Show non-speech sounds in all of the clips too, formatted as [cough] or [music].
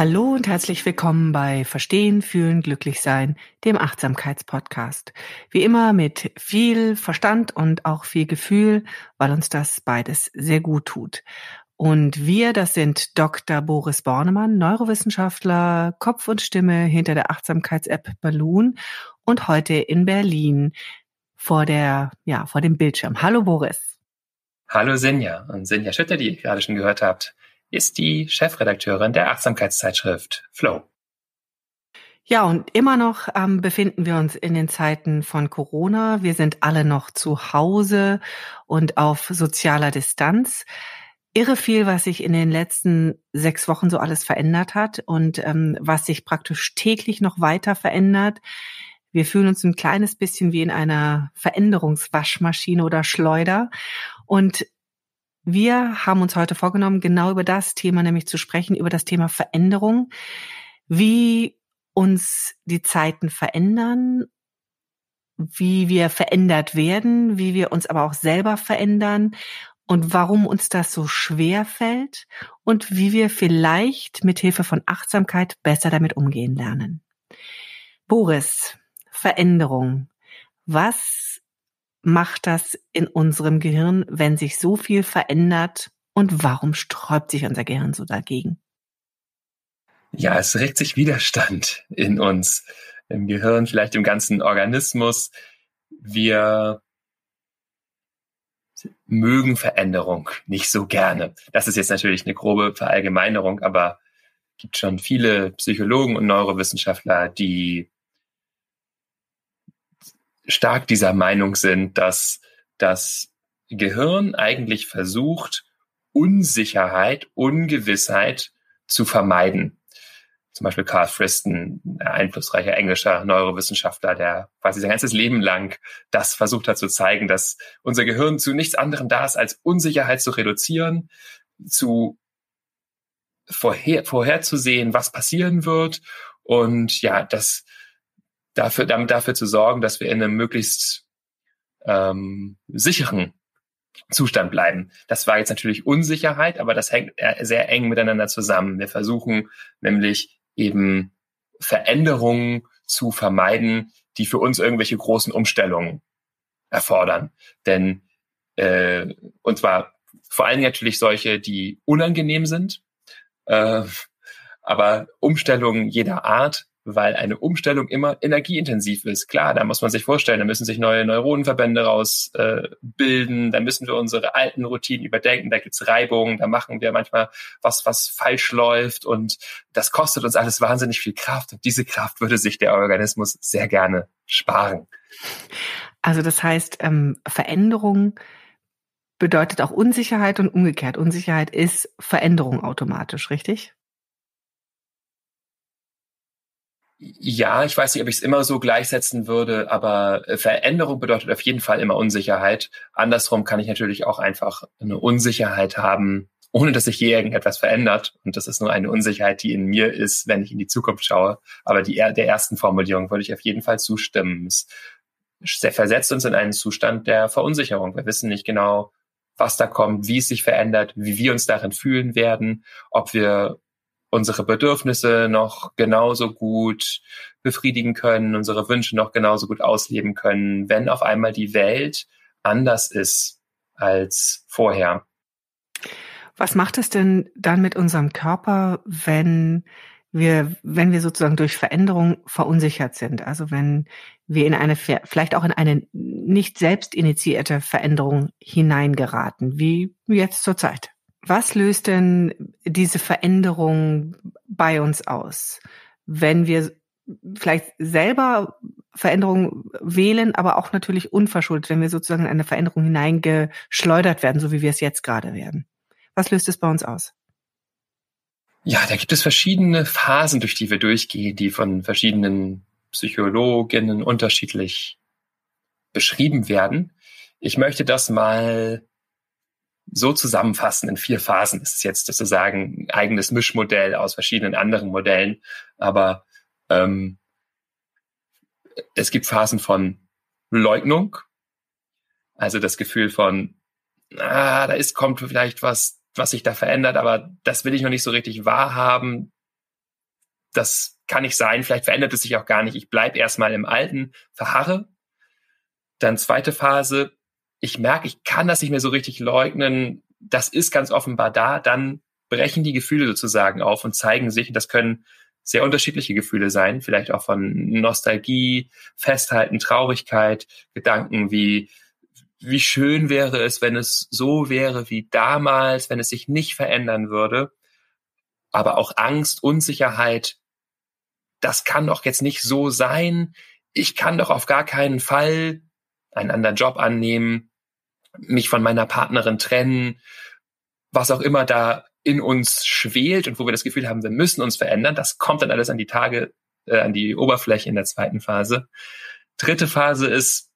Hallo und herzlich willkommen bei Verstehen, Fühlen, Glücklichsein, dem Achtsamkeitspodcast. Wie immer mit viel Verstand und auch viel Gefühl, weil uns das beides sehr gut tut. Und wir, das sind Dr. Boris Bornemann, Neurowissenschaftler, Kopf und Stimme hinter der Achtsamkeits-App Balloon und heute in Berlin vor der, ja, vor dem Bildschirm. Hallo Boris. Hallo Sinja und Sinja Schütter, die ihr gerade schon gehört habt ist die Chefredakteurin der Achtsamkeitszeitschrift Flow. Ja, und immer noch ähm, befinden wir uns in den Zeiten von Corona. Wir sind alle noch zu Hause und auf sozialer Distanz. Irre viel, was sich in den letzten sechs Wochen so alles verändert hat und ähm, was sich praktisch täglich noch weiter verändert. Wir fühlen uns ein kleines bisschen wie in einer Veränderungswaschmaschine oder Schleuder. Und wir haben uns heute vorgenommen, genau über das Thema nämlich zu sprechen, über das Thema Veränderung, wie uns die Zeiten verändern, wie wir verändert werden, wie wir uns aber auch selber verändern und warum uns das so schwer fällt und wie wir vielleicht mit Hilfe von Achtsamkeit besser damit umgehen lernen. Boris, Veränderung. Was macht das in unserem Gehirn, wenn sich so viel verändert? Und warum sträubt sich unser Gehirn so dagegen? Ja, es regt sich Widerstand in uns, im Gehirn, vielleicht im ganzen Organismus. Wir mögen Veränderung nicht so gerne. Das ist jetzt natürlich eine grobe Verallgemeinerung, aber es gibt schon viele Psychologen und Neurowissenschaftler, die stark dieser Meinung sind, dass das Gehirn eigentlich versucht, Unsicherheit, Ungewissheit zu vermeiden. Zum Beispiel Carl Friston, ein einflussreicher englischer Neurowissenschaftler, der quasi sein ganzes Leben lang das versucht hat zu zeigen, dass unser Gehirn zu nichts anderem da ist, als Unsicherheit zu reduzieren, zu vorher, vorherzusehen, was passieren wird und ja, das dafür, damit dafür zu sorgen, dass wir in einem möglichst ähm, sicheren Zustand bleiben. Das war jetzt natürlich Unsicherheit, aber das hängt sehr eng miteinander zusammen. Wir versuchen nämlich eben Veränderungen zu vermeiden, die für uns irgendwelche großen Umstellungen erfordern. Denn äh, und zwar vor allen Dingen natürlich solche, die unangenehm sind, äh, aber Umstellungen jeder Art weil eine Umstellung immer energieintensiv ist. Klar, da muss man sich vorstellen, da müssen sich neue Neuronenverbände rausbilden, äh, da müssen wir unsere alten Routinen überdenken, da gibt's Reibungen, da machen wir manchmal was, was falsch läuft und das kostet uns alles wahnsinnig viel Kraft und diese Kraft würde sich der Organismus sehr gerne sparen. Also das heißt, ähm, Veränderung bedeutet auch Unsicherheit und umgekehrt. Unsicherheit ist Veränderung automatisch, richtig? Ja, ich weiß nicht, ob ich es immer so gleichsetzen würde, aber äh, Veränderung bedeutet auf jeden Fall immer Unsicherheit. Andersrum kann ich natürlich auch einfach eine Unsicherheit haben, ohne dass sich je irgendetwas verändert. Und das ist nur eine Unsicherheit, die in mir ist, wenn ich in die Zukunft schaue. Aber die, der ersten Formulierung würde ich auf jeden Fall zustimmen. Es versetzt uns in einen Zustand der Verunsicherung. Wir wissen nicht genau, was da kommt, wie es sich verändert, wie wir uns darin fühlen werden, ob wir unsere Bedürfnisse noch genauso gut befriedigen können, unsere Wünsche noch genauso gut ausleben können, wenn auf einmal die Welt anders ist als vorher. Was macht es denn dann mit unserem Körper, wenn wir, wenn wir sozusagen durch Veränderung verunsichert sind, also wenn wir in eine, vielleicht auch in eine nicht selbst initiierte Veränderung hineingeraten, wie jetzt zur Zeit. Was löst denn diese Veränderung bei uns aus, wenn wir vielleicht selber Veränderungen wählen, aber auch natürlich unverschuldet, wenn wir sozusagen in eine Veränderung hineingeschleudert werden, so wie wir es jetzt gerade werden? Was löst es bei uns aus? Ja, da gibt es verschiedene Phasen, durch die wir durchgehen, die von verschiedenen Psychologinnen unterschiedlich beschrieben werden. Ich möchte das mal so zusammenfassen in vier Phasen. Das ist jetzt sozusagen ein eigenes Mischmodell aus verschiedenen anderen Modellen, aber ähm, es gibt Phasen von Leugnung, also das Gefühl von, ah, da ist, kommt vielleicht was was sich da verändert, aber das will ich noch nicht so richtig wahrhaben. Das kann nicht sein, vielleicht verändert es sich auch gar nicht. Ich bleib erstmal im Alten, verharre. Dann zweite Phase, ich merke, ich kann das nicht mehr so richtig leugnen. Das ist ganz offenbar da. Dann brechen die Gefühle sozusagen auf und zeigen sich. Das können sehr unterschiedliche Gefühle sein, vielleicht auch von Nostalgie, Festhalten, Traurigkeit, Gedanken wie wie schön wäre es, wenn es so wäre wie damals, wenn es sich nicht verändern würde. Aber auch Angst, Unsicherheit, das kann doch jetzt nicht so sein. Ich kann doch auf gar keinen Fall einen anderen Job annehmen, mich von meiner Partnerin trennen, was auch immer da in uns schwelt und wo wir das Gefühl haben, wir müssen uns verändern, das kommt dann alles an die Tage, äh, an die Oberfläche in der zweiten Phase. Dritte Phase ist,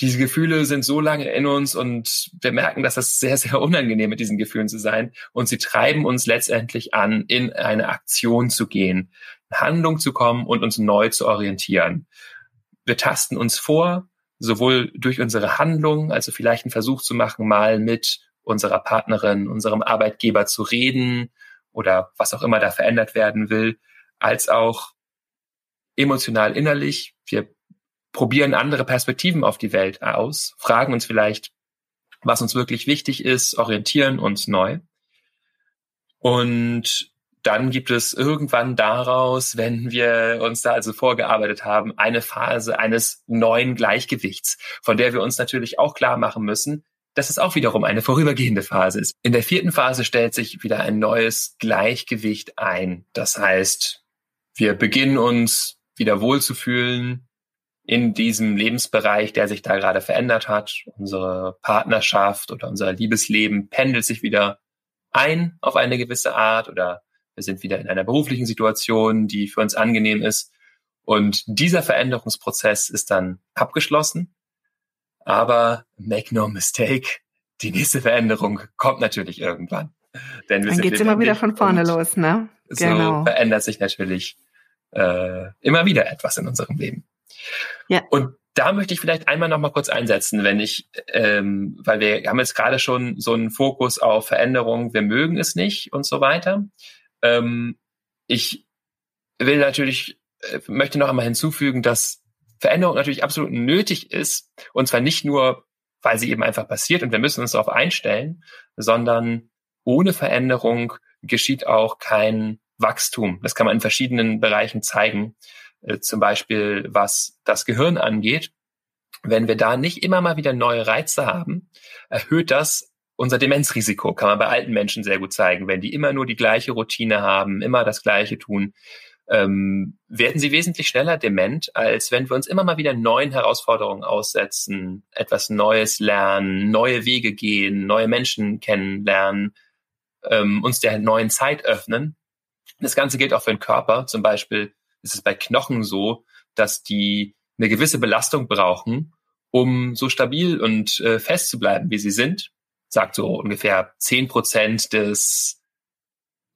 diese Gefühle sind so lange in uns und wir merken, dass das sehr, sehr unangenehm mit diesen Gefühlen zu sein. Und sie treiben uns letztendlich an, in eine Aktion zu gehen, in Handlung zu kommen und uns neu zu orientieren. Wir tasten uns vor, sowohl durch unsere Handlung, also vielleicht einen Versuch zu machen, mal mit unserer Partnerin, unserem Arbeitgeber zu reden oder was auch immer da verändert werden will, als auch emotional innerlich. Wir probieren andere Perspektiven auf die Welt aus, fragen uns vielleicht, was uns wirklich wichtig ist, orientieren uns neu. Und dann gibt es irgendwann daraus, wenn wir uns da also vorgearbeitet haben, eine Phase eines neuen Gleichgewichts, von der wir uns natürlich auch klar machen müssen, dass es auch wiederum eine vorübergehende Phase ist. In der vierten Phase stellt sich wieder ein neues Gleichgewicht ein. Das heißt, wir beginnen uns wieder wohlzufühlen, in diesem Lebensbereich, der sich da gerade verändert hat. Unsere Partnerschaft oder unser Liebesleben pendelt sich wieder ein auf eine gewisse Art oder wir sind wieder in einer beruflichen Situation, die für uns angenehm ist. Und dieser Veränderungsprozess ist dann abgeschlossen. Aber make no mistake, die nächste Veränderung kommt natürlich irgendwann. Denn wir dann geht's immer wieder von vorne los, ne? Genau. So verändert sich natürlich äh, immer wieder etwas in unserem Leben. Ja. Und da möchte ich vielleicht einmal noch mal kurz einsetzen, wenn ich, ähm, weil wir haben jetzt gerade schon so einen Fokus auf Veränderung, wir mögen es nicht und so weiter. Ähm, ich will natürlich, äh, möchte noch einmal hinzufügen, dass Veränderung natürlich absolut nötig ist und zwar nicht nur, weil sie eben einfach passiert und wir müssen uns darauf einstellen, sondern ohne Veränderung geschieht auch kein Wachstum. Das kann man in verschiedenen Bereichen zeigen. Äh, zum Beispiel was das Gehirn angeht, wenn wir da nicht immer mal wieder neue Reize haben, erhöht das unser Demenzrisiko. Kann man bei alten Menschen sehr gut zeigen. Wenn die immer nur die gleiche Routine haben, immer das Gleiche tun, ähm, werden sie wesentlich schneller dement, als wenn wir uns immer mal wieder neuen Herausforderungen aussetzen, etwas Neues lernen, neue Wege gehen, neue Menschen kennenlernen, ähm, uns der neuen Zeit öffnen. Das Ganze gilt auch für den Körper. Zum Beispiel ist es bei Knochen so, dass die eine gewisse Belastung brauchen, um so stabil und äh, fest zu bleiben, wie sie sind. Sagt so ungefähr zehn Prozent des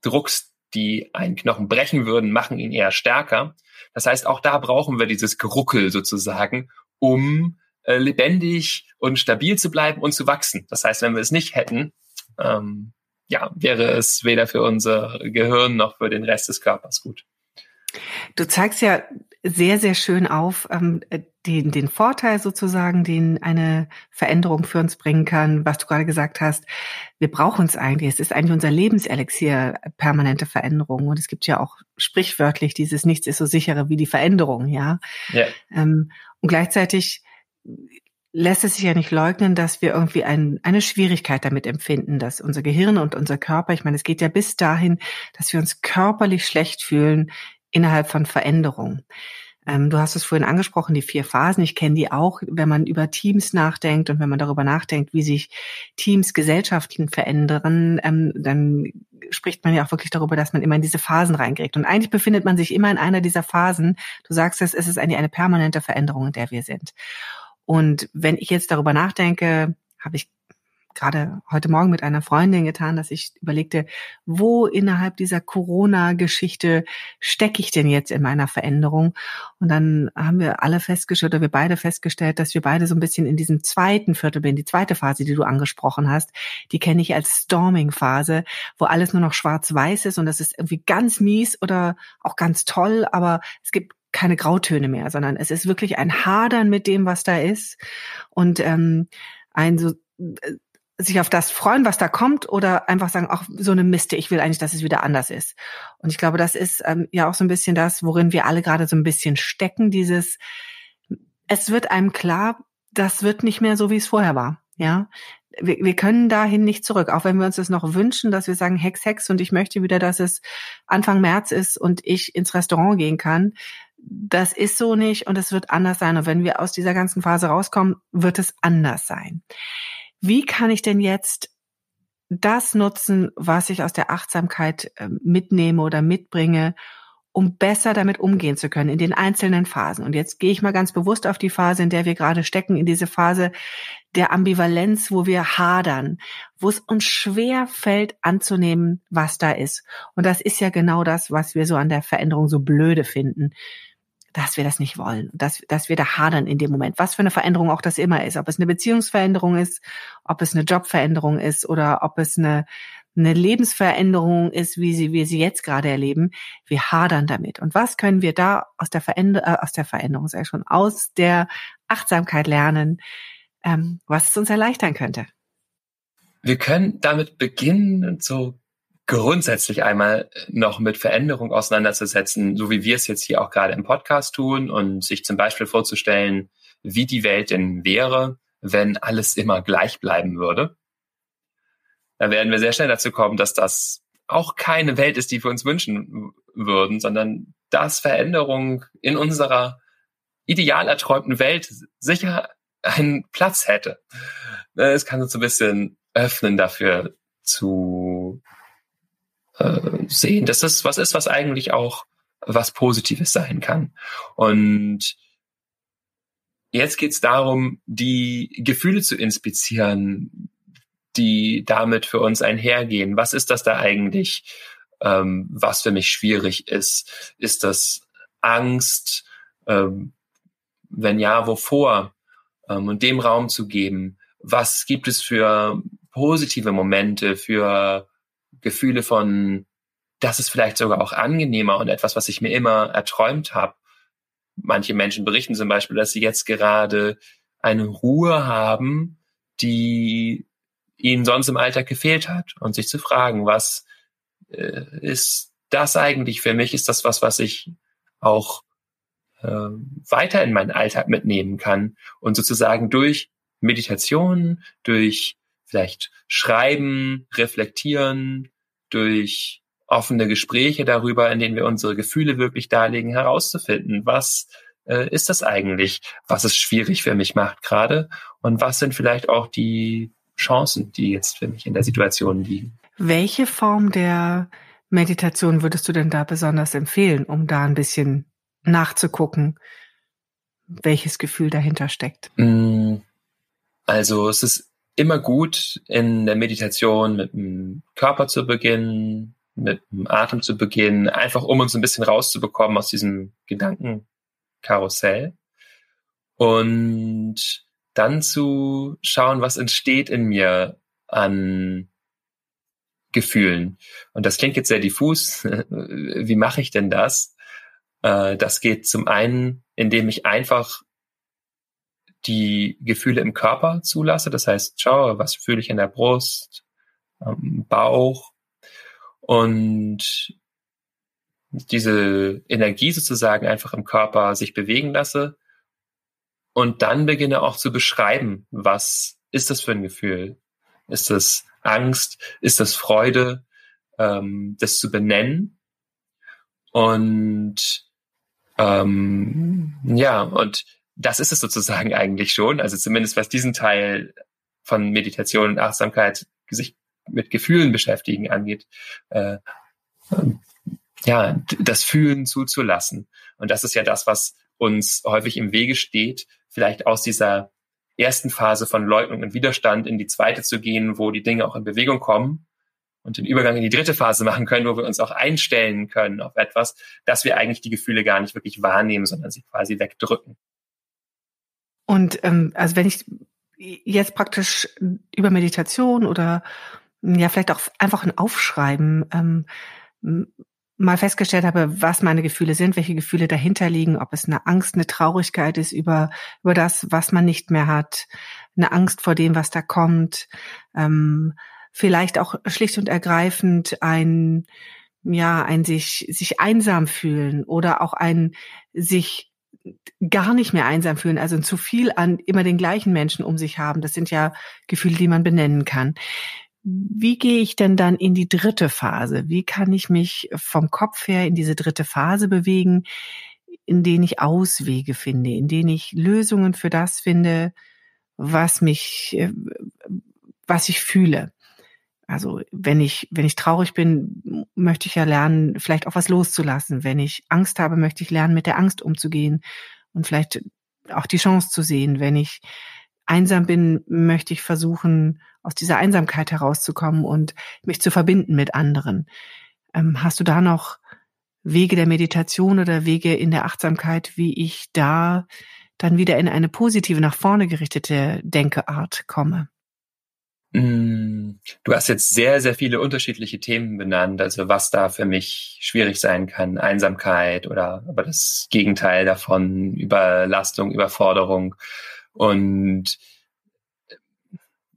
Drucks, die einen Knochen brechen würden, machen ihn eher stärker. Das heißt, auch da brauchen wir dieses Geruckel sozusagen, um äh, lebendig und stabil zu bleiben und zu wachsen. Das heißt, wenn wir es nicht hätten, ähm, ja, wäre es weder für unser Gehirn noch für den Rest des Körpers gut. Du zeigst ja sehr, sehr schön auf, ähm, den, den Vorteil sozusagen, den eine Veränderung für uns bringen kann, was du gerade gesagt hast, wir brauchen es eigentlich. Es ist eigentlich unser Lebenselixier, permanente Veränderung. Und es gibt ja auch sprichwörtlich dieses Nichts ist so sichere wie die Veränderung, ja. ja. Ähm, und gleichzeitig lässt es sich ja nicht leugnen, dass wir irgendwie ein, eine Schwierigkeit damit empfinden, dass unser Gehirn und unser Körper, ich meine, es geht ja bis dahin, dass wir uns körperlich schlecht fühlen innerhalb von Veränderungen. Ähm, du hast es vorhin angesprochen, die vier Phasen. Ich kenne die auch, wenn man über Teams nachdenkt und wenn man darüber nachdenkt, wie sich Teams, Gesellschaften verändern, ähm, dann spricht man ja auch wirklich darüber, dass man immer in diese Phasen reinkriegt. Und eigentlich befindet man sich immer in einer dieser Phasen. Du sagst es, es ist eigentlich eine permanente Veränderung, in der wir sind. Und wenn ich jetzt darüber nachdenke, habe ich gerade heute Morgen mit einer Freundin getan, dass ich überlegte, wo innerhalb dieser Corona-Geschichte stecke ich denn jetzt in meiner Veränderung? Und dann haben wir alle festgestellt, oder wir beide festgestellt, dass wir beide so ein bisschen in diesem zweiten Viertel bin, die zweite Phase, die du angesprochen hast, die kenne ich als Storming-Phase, wo alles nur noch schwarz-weiß ist und das ist irgendwie ganz mies oder auch ganz toll, aber es gibt keine Grautöne mehr, sondern es ist wirklich ein Hadern mit dem, was da ist und ähm, ein so äh, sich auf das freuen, was da kommt, oder einfach sagen, ach, so eine Miste, ich will eigentlich, dass es wieder anders ist. Und ich glaube, das ist ähm, ja auch so ein bisschen das, worin wir alle gerade so ein bisschen stecken, dieses, es wird einem klar, das wird nicht mehr so, wie es vorher war. Ja, wir, wir können dahin nicht zurück, auch wenn wir uns das noch wünschen, dass wir sagen, Hex, Hex, und ich möchte wieder, dass es Anfang März ist und ich ins Restaurant gehen kann. Das ist so nicht und es wird anders sein. Und wenn wir aus dieser ganzen Phase rauskommen, wird es anders sein wie kann ich denn jetzt das nutzen, was ich aus der Achtsamkeit ähm, mitnehme oder mitbringe, um besser damit umgehen zu können in den einzelnen Phasen. Und jetzt gehe ich mal ganz bewusst auf die Phase, in der wir gerade stecken, in diese Phase der Ambivalenz, wo wir hadern, wo es uns schwer fällt anzunehmen, was da ist. Und das ist ja genau das, was wir so an der Veränderung so blöde finden dass wir das nicht wollen, dass, dass wir da hadern in dem Moment, was für eine Veränderung auch das immer ist, ob es eine Beziehungsveränderung ist, ob es eine Jobveränderung ist oder ob es eine, eine Lebensveränderung ist, wie sie, wir sie jetzt gerade erleben. Wir hadern damit. Und was können wir da aus der Veränderung, äh, aus der Veränderung, sag schon, aus der Achtsamkeit lernen, ähm, was es uns erleichtern könnte? Wir können damit beginnen, so grundsätzlich einmal noch mit Veränderung auseinanderzusetzen, so wie wir es jetzt hier auch gerade im Podcast tun und sich zum Beispiel vorzustellen, wie die Welt denn wäre, wenn alles immer gleich bleiben würde. Da werden wir sehr schnell dazu kommen, dass das auch keine Welt ist, die wir uns wünschen würden, sondern dass Veränderung in unserer ideal erträumten Welt sicher einen Platz hätte. Es kann uns ein bisschen öffnen dafür zu äh, sehen, dass das was ist, was eigentlich auch was Positives sein kann. Und jetzt geht es darum, die Gefühle zu inspizieren, die damit für uns einhergehen. Was ist das da eigentlich, ähm, was für mich schwierig ist? Ist das Angst? Ähm, wenn ja, wovor? Ähm, und dem Raum zu geben. Was gibt es für positive Momente, für Gefühle von, das ist vielleicht sogar auch angenehmer und etwas, was ich mir immer erträumt habe. Manche Menschen berichten zum Beispiel, dass sie jetzt gerade eine Ruhe haben, die ihnen sonst im Alltag gefehlt hat und sich zu fragen, was äh, ist das eigentlich für mich? Ist das was, was ich auch äh, weiter in meinen Alltag mitnehmen kann und sozusagen durch Meditation, durch vielleicht schreiben, reflektieren, durch offene Gespräche darüber, in denen wir unsere Gefühle wirklich darlegen, herauszufinden, was äh, ist das eigentlich, was es schwierig für mich macht gerade und was sind vielleicht auch die Chancen, die jetzt für mich in der Situation liegen. Welche Form der Meditation würdest du denn da besonders empfehlen, um da ein bisschen nachzugucken, welches Gefühl dahinter steckt? Mm, also es ist immer gut, in der Meditation mit dem Körper zu beginnen, mit dem Atem zu beginnen, einfach um uns ein bisschen rauszubekommen aus diesem Gedankenkarussell. Und dann zu schauen, was entsteht in mir an Gefühlen. Und das klingt jetzt sehr diffus. [laughs] Wie mache ich denn das? Äh, das geht zum einen, indem ich einfach die Gefühle im Körper zulasse. Das heißt, schaue, was fühle ich in der Brust, ähm, Bauch und diese Energie sozusagen einfach im Körper sich bewegen lasse und dann beginne auch zu beschreiben, was ist das für ein Gefühl? Ist das Angst? Ist das Freude? Ähm, das zu benennen und ähm, ja, und das ist es sozusagen [laughs] eigentlich schon. Also zumindest was diesen Teil von Meditation und Achtsamkeit sich mit Gefühlen beschäftigen angeht. Äh, ja, das Fühlen zuzulassen. Und das ist ja das, was uns häufig im Wege steht, vielleicht aus dieser ersten Phase von Leugnung und Widerstand in die zweite zu gehen, wo die Dinge auch in Bewegung kommen und den Übergang in die dritte Phase machen können, wo wir uns auch einstellen können auf etwas, dass wir eigentlich die Gefühle gar nicht wirklich wahrnehmen, sondern sie quasi wegdrücken. Und ähm, also wenn ich jetzt praktisch über Meditation oder ja vielleicht auch einfach ein Aufschreiben ähm, mal festgestellt habe, was meine Gefühle sind, welche Gefühle dahinter liegen, ob es eine Angst, eine Traurigkeit ist über über das, was man nicht mehr hat, eine Angst vor dem, was da kommt, ähm, vielleicht auch schlicht und ergreifend ein ja ein sich sich einsam fühlen oder auch ein sich gar nicht mehr einsam fühlen, also zu viel an immer den gleichen Menschen um sich haben. Das sind ja Gefühle, die man benennen kann. Wie gehe ich denn dann in die dritte Phase? Wie kann ich mich vom Kopf her in diese dritte Phase bewegen, in denen ich Auswege finde, in denen ich Lösungen für das finde, was mich, äh, was ich fühle? Also wenn ich, wenn ich traurig bin, möchte ich ja lernen, vielleicht auch was loszulassen. Wenn ich Angst habe, möchte ich lernen, mit der Angst umzugehen und vielleicht auch die Chance zu sehen. Wenn ich einsam bin, möchte ich versuchen, aus dieser Einsamkeit herauszukommen und mich zu verbinden mit anderen. Ähm, hast du da noch Wege der Meditation oder Wege in der Achtsamkeit, wie ich da dann wieder in eine positive, nach vorne gerichtete Denkeart komme? Mm, du hast jetzt sehr, sehr viele unterschiedliche Themen benannt, also was da für mich schwierig sein kann, Einsamkeit oder aber das Gegenteil davon, Überlastung, Überforderung. Und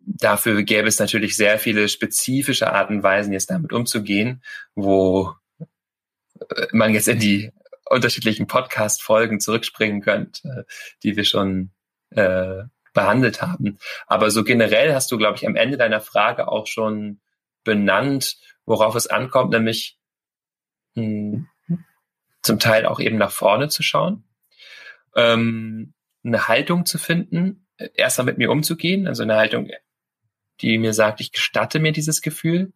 dafür gäbe es natürlich sehr viele spezifische Arten und Weisen, jetzt damit umzugehen, wo äh, man jetzt in die unterschiedlichen Podcast-Folgen zurückspringen könnte, die wir schon äh, behandelt haben. Aber so generell hast du, glaube ich, am Ende deiner Frage auch schon benannt, worauf es ankommt, nämlich mh, hm, zum Teil auch eben nach vorne zu schauen, ähm, eine Haltung zu finden, erstmal mit mir umzugehen, also eine Haltung, die mir sagt, ich gestatte mir dieses Gefühl,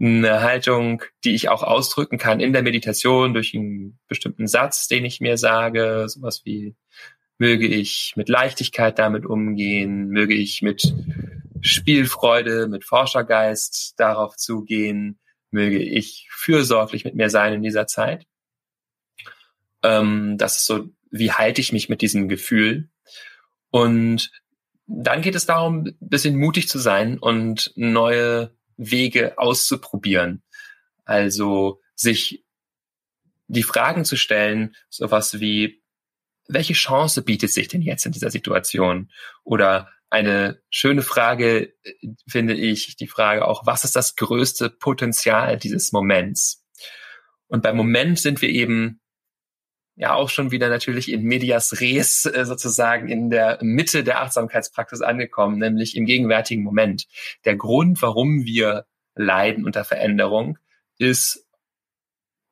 eine Haltung, die ich auch ausdrücken kann in der Meditation durch einen bestimmten Satz, den ich mir sage, sowas wie möge ich mit Leichtigkeit damit umgehen, möge ich mit Spielfreude, mit Forschergeist darauf zugehen, möge ich fürsorglich mit mir sein in dieser Zeit. Ähm, das ist so, wie halte ich mich mit diesem Gefühl? Und dann geht es darum, ein bisschen mutig zu sein und neue Wege auszuprobieren. Also sich die Fragen zu stellen, sowas wie, welche Chance bietet sich denn jetzt in dieser Situation? Oder eine schöne Frage äh, finde ich, die Frage auch, was ist das größte Potenzial dieses Moments? Und beim Moment sind wir eben ja auch schon wieder natürlich in medias res äh, sozusagen in der Mitte der Achtsamkeitspraxis angekommen, nämlich im gegenwärtigen Moment. Der Grund, warum wir leiden unter Veränderung, ist,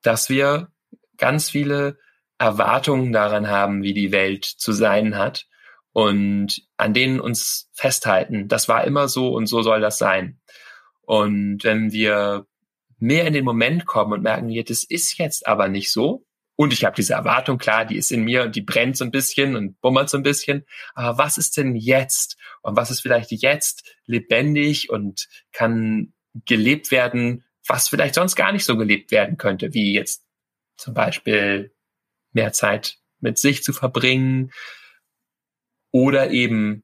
dass wir ganz viele Erwartungen daran haben, wie die Welt zu sein hat und an denen uns festhalten. Das war immer so und so soll das sein. Und wenn wir mehr in den Moment kommen und merken, das ist jetzt aber nicht so, und ich habe diese Erwartung, klar, die ist in mir und die brennt so ein bisschen und bummert so ein bisschen. Aber was ist denn jetzt? Und was ist vielleicht jetzt lebendig und kann gelebt werden, was vielleicht sonst gar nicht so gelebt werden könnte, wie jetzt zum Beispiel mehr Zeit mit sich zu verbringen oder eben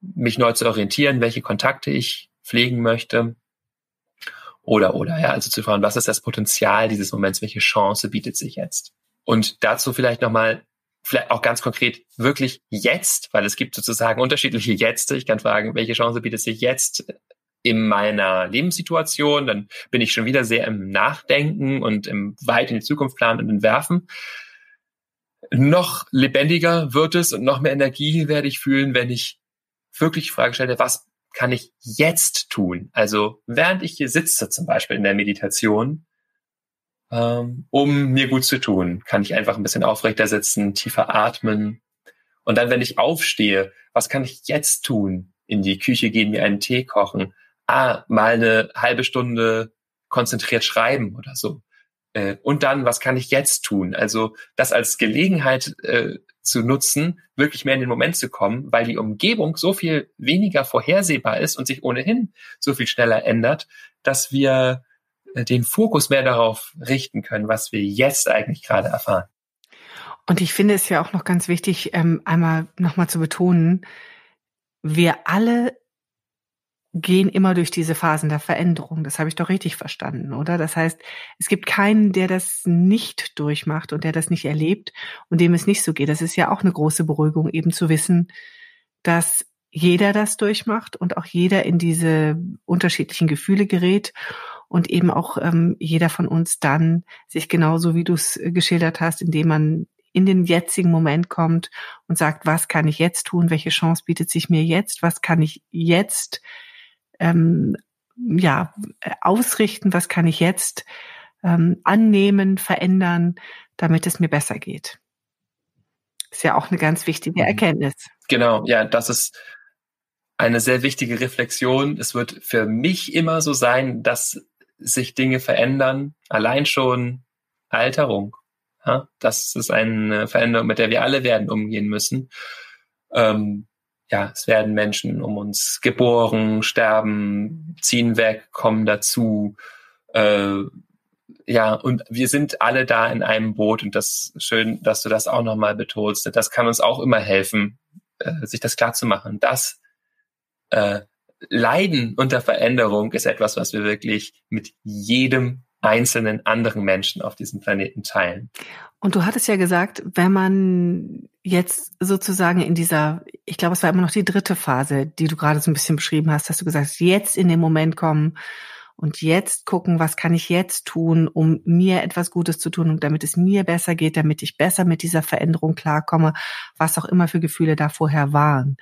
mich neu zu orientieren, welche Kontakte ich pflegen möchte. Oder, oder, ja, also zu fragen, was ist das Potenzial dieses Moments, welche Chance bietet sich jetzt? Und dazu vielleicht nochmal vielleicht auch ganz konkret wirklich jetzt, weil es gibt sozusagen unterschiedliche Jetzt. Ich kann fragen, welche Chance bietet sich jetzt in meiner Lebenssituation? Dann bin ich schon wieder sehr im Nachdenken und im weit in die Zukunft planen und entwerfen. Noch lebendiger wird es und noch mehr Energie werde ich fühlen, wenn ich wirklich die Frage stelle, was kann ich jetzt tun? Also während ich hier sitze, zum Beispiel in der Meditation, ähm, um mir gut zu tun, kann ich einfach ein bisschen aufrechter sitzen, tiefer atmen. Und dann, wenn ich aufstehe, was kann ich jetzt tun? In die Küche gehen, mir einen Tee kochen. Ah, mal eine halbe Stunde konzentriert schreiben oder so. Äh, und dann, was kann ich jetzt tun? Also das als Gelegenheit äh, zu nutzen, wirklich mehr in den Moment zu kommen, weil die Umgebung so viel weniger vorhersehbar ist und sich ohnehin so viel schneller ändert, dass wir äh, den Fokus mehr darauf richten können, was wir jetzt eigentlich gerade erfahren. Und ich finde es ja auch noch ganz wichtig, ähm, einmal nochmal zu betonen, wir alle gehen immer durch diese Phasen der Veränderung. Das habe ich doch richtig verstanden, oder? Das heißt, es gibt keinen, der das nicht durchmacht und der das nicht erlebt und dem es nicht so geht. Das ist ja auch eine große Beruhigung, eben zu wissen, dass jeder das durchmacht und auch jeder in diese unterschiedlichen Gefühle gerät und eben auch ähm, jeder von uns dann sich genauso, wie du es geschildert hast, indem man in den jetzigen Moment kommt und sagt, was kann ich jetzt tun, welche Chance bietet sich mir jetzt, was kann ich jetzt ähm, ja, ausrichten, was kann ich jetzt ähm, annehmen, verändern, damit es mir besser geht. Ist ja auch eine ganz wichtige mhm. Erkenntnis. Genau, ja, das ist eine sehr wichtige Reflexion. Es wird für mich immer so sein, dass sich Dinge verändern, allein schon Alterung. Ja, das ist eine Veränderung, mit der wir alle werden umgehen müssen. Ähm, ja, es werden Menschen um uns geboren, sterben, ziehen weg, kommen dazu. Äh, ja, und wir sind alle da in einem Boot und das schön, dass du das auch nochmal betonst. Das kann uns auch immer helfen, äh, sich das klar zu machen. Das äh, Leiden unter Veränderung ist etwas, was wir wirklich mit jedem einzelnen anderen Menschen auf diesem Planeten teilen. Und du hattest ja gesagt, wenn man jetzt sozusagen in dieser, ich glaube, es war immer noch die dritte Phase, die du gerade so ein bisschen beschrieben hast, dass du gesagt hast, jetzt in den Moment kommen und jetzt gucken, was kann ich jetzt tun, um mir etwas Gutes zu tun und damit es mir besser geht, damit ich besser mit dieser Veränderung klarkomme, was auch immer für Gefühle da vorher waren.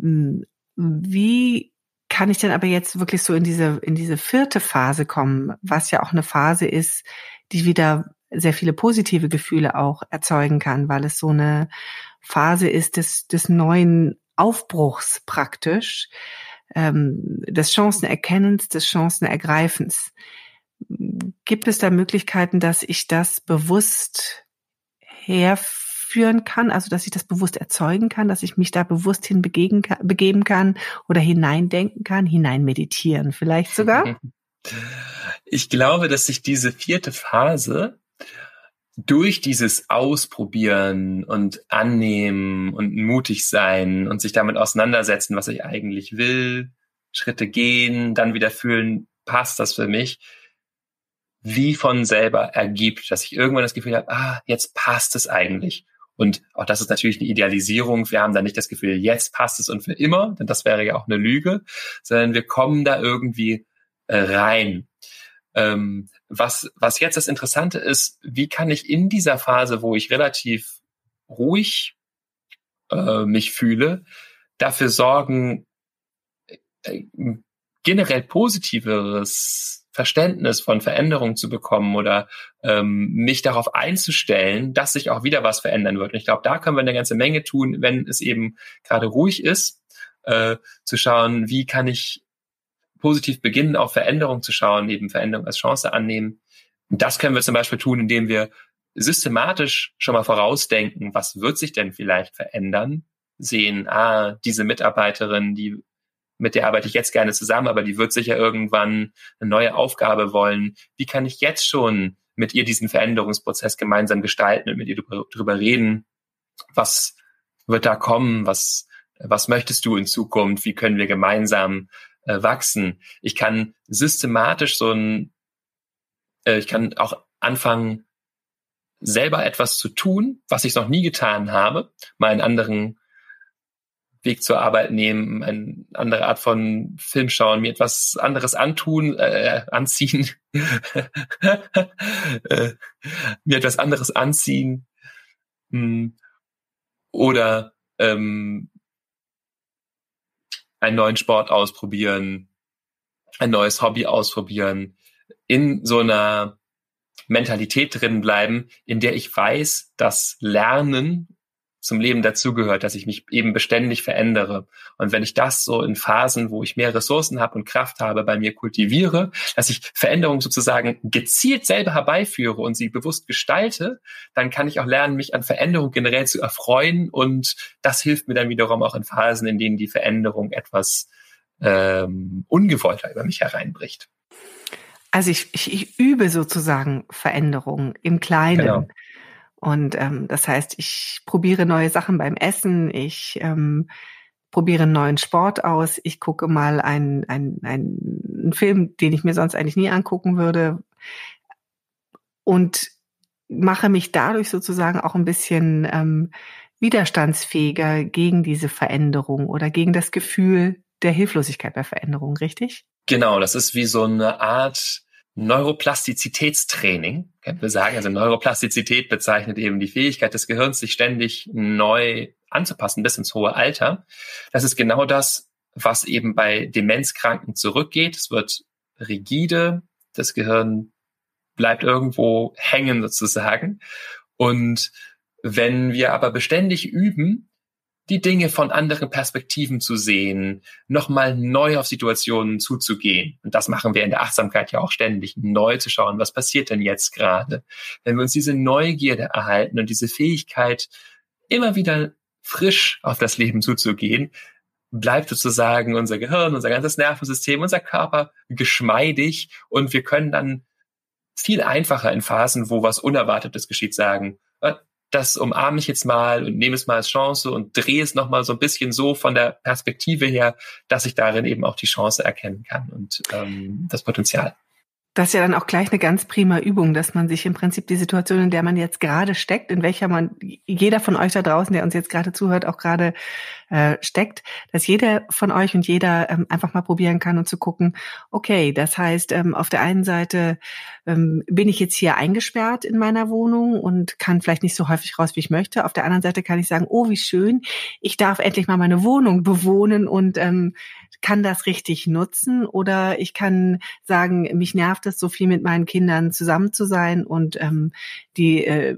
Hm, wie kann ich denn aber jetzt wirklich so in diese, in diese vierte Phase kommen, was ja auch eine Phase ist, die wieder sehr viele positive Gefühle auch erzeugen kann, weil es so eine Phase ist des, des neuen Aufbruchs praktisch, ähm, des Chancenerkennens, des Chancenergreifens. Gibt es da Möglichkeiten, dass ich das bewusst herführe? führen kann, also dass ich das bewusst erzeugen kann, dass ich mich da bewusst hinbegeben begeben kann oder hineindenken kann, hinein meditieren vielleicht sogar? [laughs] Ich glaube, dass sich diese vierte Phase durch dieses Ausprobieren und Annehmen und mutig sein und sich damit auseinandersetzen, was ich eigentlich will, Schritte gehen, dann wieder fühlen, passt das für mich, wie von selber ergibt, dass ich irgendwann das Gefühl habe, ah, jetzt passt es eigentlich. Und auch das ist natürlich eine Idealisierung. Wir haben da nicht das Gefühl, jetzt passt es und für immer, denn das wäre ja auch eine Lüge, sondern wir kommen da irgendwie äh, rein. Ähm, was, was jetzt das Interessante ist, wie kann ich in dieser Phase, wo ich relativ ruhig äh, mich fühle, dafür sorgen, äh, generell positiveres Verständnis von Veränderung zu bekommen oder ähm, mich darauf einzustellen, dass sich auch wieder was verändern wird. Und ich glaube, da können wir eine ganze Menge tun, wenn es eben gerade ruhig ist, äh, zu schauen, wie kann ich positiv beginnen, auf Veränderung zu schauen, eben Veränderung als Chance annehmen. Und das können wir zum Beispiel tun, indem wir systematisch schon mal vorausdenken, was wird sich denn vielleicht verändern, sehen, ah, diese Mitarbeiterin, die mit der arbeite ich jetzt gerne zusammen, aber die wird sicher irgendwann eine neue Aufgabe wollen. Wie kann ich jetzt schon mit ihr diesen Veränderungsprozess gemeinsam gestalten und mit ihr darüber reden? Was wird da kommen? Was, was möchtest du in Zukunft? Wie können wir gemeinsam äh, wachsen? Ich kann systematisch so ein, äh, ich kann auch anfangen, selber etwas zu tun, was ich noch nie getan habe, mal einen anderen Weg zur Arbeit nehmen, eine andere Art von Film schauen, mir etwas anderes antun, äh, anziehen, [laughs] äh, mir etwas anderes anziehen. Hm, oder ähm, einen neuen Sport ausprobieren, ein neues Hobby ausprobieren, in so einer Mentalität drin bleiben, in der ich weiß, dass Lernen zum Leben dazugehört, dass ich mich eben beständig verändere. Und wenn ich das so in Phasen, wo ich mehr Ressourcen habe und Kraft habe, bei mir kultiviere, dass ich Veränderungen sozusagen gezielt selber herbeiführe und sie bewusst gestalte, dann kann ich auch lernen, mich an Veränderungen generell zu erfreuen. Und das hilft mir dann wiederum auch in Phasen, in denen die Veränderung etwas ähm, ungewollter über mich hereinbricht. Also ich, ich, ich übe sozusagen Veränderungen im Kleinen. Genau. Und ähm, das heißt, ich probiere neue Sachen beim Essen, ich ähm, probiere einen neuen Sport aus, ich gucke mal einen, einen, einen Film, den ich mir sonst eigentlich nie angucken würde. Und mache mich dadurch sozusagen auch ein bisschen ähm, widerstandsfähiger gegen diese Veränderung oder gegen das Gefühl der Hilflosigkeit bei Veränderung, richtig? Genau, das ist wie so eine Art Neuroplastizitätstraining, können wir sagen. Also Neuroplastizität bezeichnet eben die Fähigkeit des Gehirns, sich ständig neu anzupassen bis ins hohe Alter. Das ist genau das, was eben bei Demenzkranken zurückgeht. Es wird rigide, das Gehirn bleibt irgendwo hängen sozusagen. Und wenn wir aber beständig üben, die Dinge von anderen Perspektiven zu sehen, nochmal neu auf Situationen zuzugehen. Und das machen wir in der Achtsamkeit ja auch ständig, neu zu schauen, was passiert denn jetzt gerade. Wenn wir uns diese Neugierde erhalten und diese Fähigkeit, immer wieder frisch auf das Leben zuzugehen, bleibt sozusagen unser Gehirn, unser ganzes Nervensystem, unser Körper geschmeidig und wir können dann viel einfacher in Phasen, wo was Unerwartetes geschieht, sagen, das umarme ich jetzt mal und nehme es mal als Chance und drehe es nochmal so ein bisschen so von der Perspektive her, dass ich darin eben auch die Chance erkennen kann und ähm, das Potenzial. Das ist ja dann auch gleich eine ganz prima Übung, dass man sich im Prinzip die Situation, in der man jetzt gerade steckt, in welcher man, jeder von euch da draußen, der uns jetzt gerade zuhört, auch gerade äh, steckt, dass jeder von euch und jeder ähm, einfach mal probieren kann und zu gucken, okay, das heißt, ähm, auf der einen Seite ähm, bin ich jetzt hier eingesperrt in meiner Wohnung und kann vielleicht nicht so häufig raus, wie ich möchte. Auf der anderen Seite kann ich sagen, oh, wie schön, ich darf endlich mal meine Wohnung bewohnen und ähm, kann das richtig nutzen oder ich kann sagen, mich nervt es so viel mit meinen Kindern zusammen zu sein und ähm, die äh,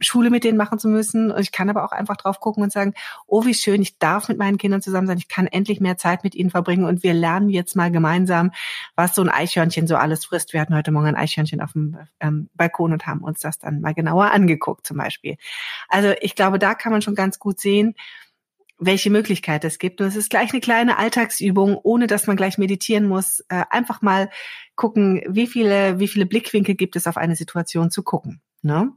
Schule mit denen machen zu müssen. Ich kann aber auch einfach drauf gucken und sagen, oh, wie schön, ich darf mit meinen Kindern zusammen sein, ich kann endlich mehr Zeit mit ihnen verbringen und wir lernen jetzt mal gemeinsam, was so ein Eichhörnchen so alles frisst. Wir hatten heute Morgen ein Eichhörnchen auf dem ähm, Balkon und haben uns das dann mal genauer angeguckt zum Beispiel. Also ich glaube, da kann man schon ganz gut sehen, welche Möglichkeit es gibt. Und es ist gleich eine kleine Alltagsübung, ohne dass man gleich meditieren muss. Äh, einfach mal gucken, wie viele, wie viele Blickwinkel gibt es auf eine Situation zu gucken. Ne?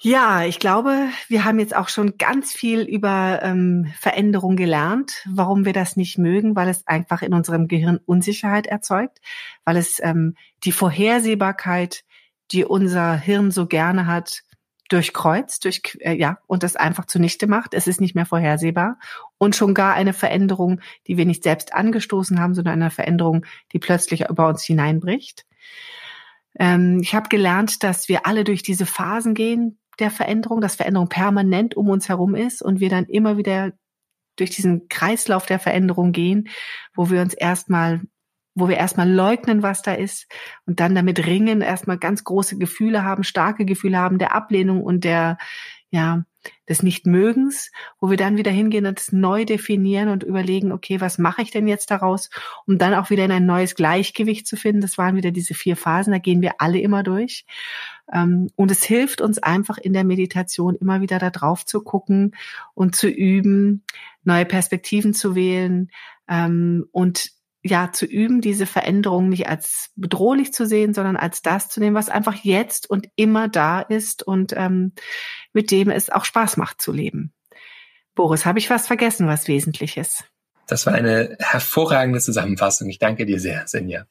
Ja, ich glaube, wir haben jetzt auch schon ganz viel über ähm, Veränderung gelernt, warum wir das nicht mögen, weil es einfach in unserem Gehirn Unsicherheit erzeugt, weil es ähm, die Vorhersehbarkeit, die unser Hirn so gerne hat, durchkreuzt, durch, äh, ja, und das einfach zunichte macht. Es ist nicht mehr vorhersehbar. Und schon gar eine Veränderung, die wir nicht selbst angestoßen haben, sondern eine Veränderung, die plötzlich über uns hineinbricht. Ähm, ich habe gelernt, dass wir alle durch diese Phasen gehen der Veränderung, dass Veränderung permanent um uns herum ist und wir dann immer wieder durch diesen Kreislauf der Veränderung gehen, wo wir uns erstmal wo wir erstmal leugnen, was da ist und dann damit ringen, erstmal ganz große Gefühle haben, starke Gefühle haben der Ablehnung und der, ja, des Nichtmögens, wo wir dann wieder hingehen und es neu definieren und überlegen, okay, was mache ich denn jetzt daraus, um dann auch wieder in ein neues Gleichgewicht zu finden. Das waren wieder diese vier Phasen, da gehen wir alle immer durch. Ähm, und es hilft uns einfach in der Meditation immer wieder da drauf zu gucken und zu üben, neue Perspektiven zu wählen ähm, und ja, zu üben, diese Veränderung nicht als bedrohlich zu sehen, sondern als das zu nehmen, was einfach jetzt und immer da ist und ähm, mit dem es auch Spaß macht zu leben. Boris, habe ich was vergessen, was wesentlich ist? Das war eine hervorragende Zusammenfassung. Ich danke dir sehr, Senja.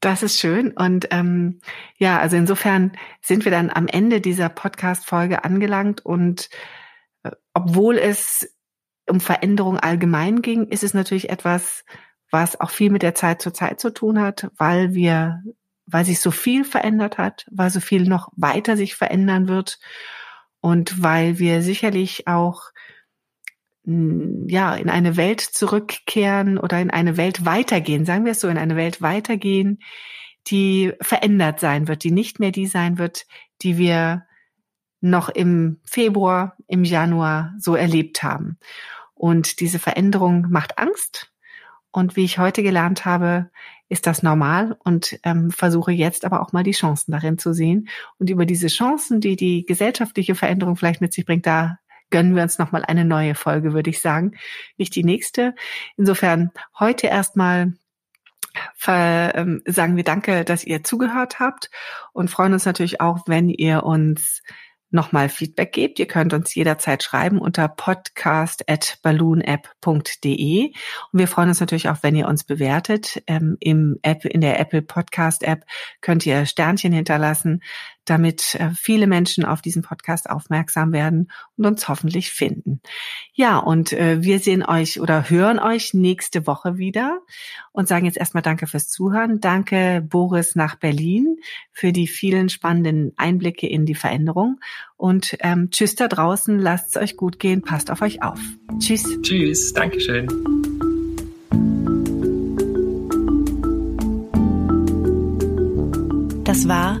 Das ist schön. Und ähm, ja, also insofern sind wir dann am Ende dieser Podcast-Folge angelangt. Und äh, obwohl es um Veränderung allgemein ging, ist es natürlich etwas, was auch viel mit der Zeit zur Zeit zu tun hat, weil wir, weil sich so viel verändert hat, weil so viel noch weiter sich verändern wird und weil wir sicherlich auch ja, in eine Welt zurückkehren oder in eine Welt weitergehen, sagen wir es so, in eine Welt weitergehen, die verändert sein wird, die nicht mehr die sein wird, die wir noch im Februar, im Januar so erlebt haben. Und diese Veränderung macht Angst. Und wie ich heute gelernt habe, ist das normal und ähm, versuche jetzt aber auch mal die Chancen darin zu sehen. Und über diese Chancen, die die gesellschaftliche Veränderung vielleicht mit sich bringt, da gönnen wir uns nochmal eine neue Folge, würde ich sagen. Nicht die nächste. Insofern heute erstmal ähm, sagen wir danke, dass ihr zugehört habt und freuen uns natürlich auch, wenn ihr uns nochmal Feedback gebt. Ihr könnt uns jederzeit schreiben unter podcast@balloonapp.de und wir freuen uns natürlich auch, wenn ihr uns bewertet. Ähm, Im App in der Apple Podcast App könnt ihr Sternchen hinterlassen damit äh, viele Menschen auf diesen Podcast aufmerksam werden und uns hoffentlich finden. Ja, und äh, wir sehen euch oder hören euch nächste Woche wieder und sagen jetzt erstmal Danke fürs Zuhören. Danke Boris nach Berlin für die vielen spannenden Einblicke in die Veränderung und ähm, tschüss da draußen, lasst es euch gut gehen, passt auf euch auf. Tschüss. Tschüss, Dankeschön. Das war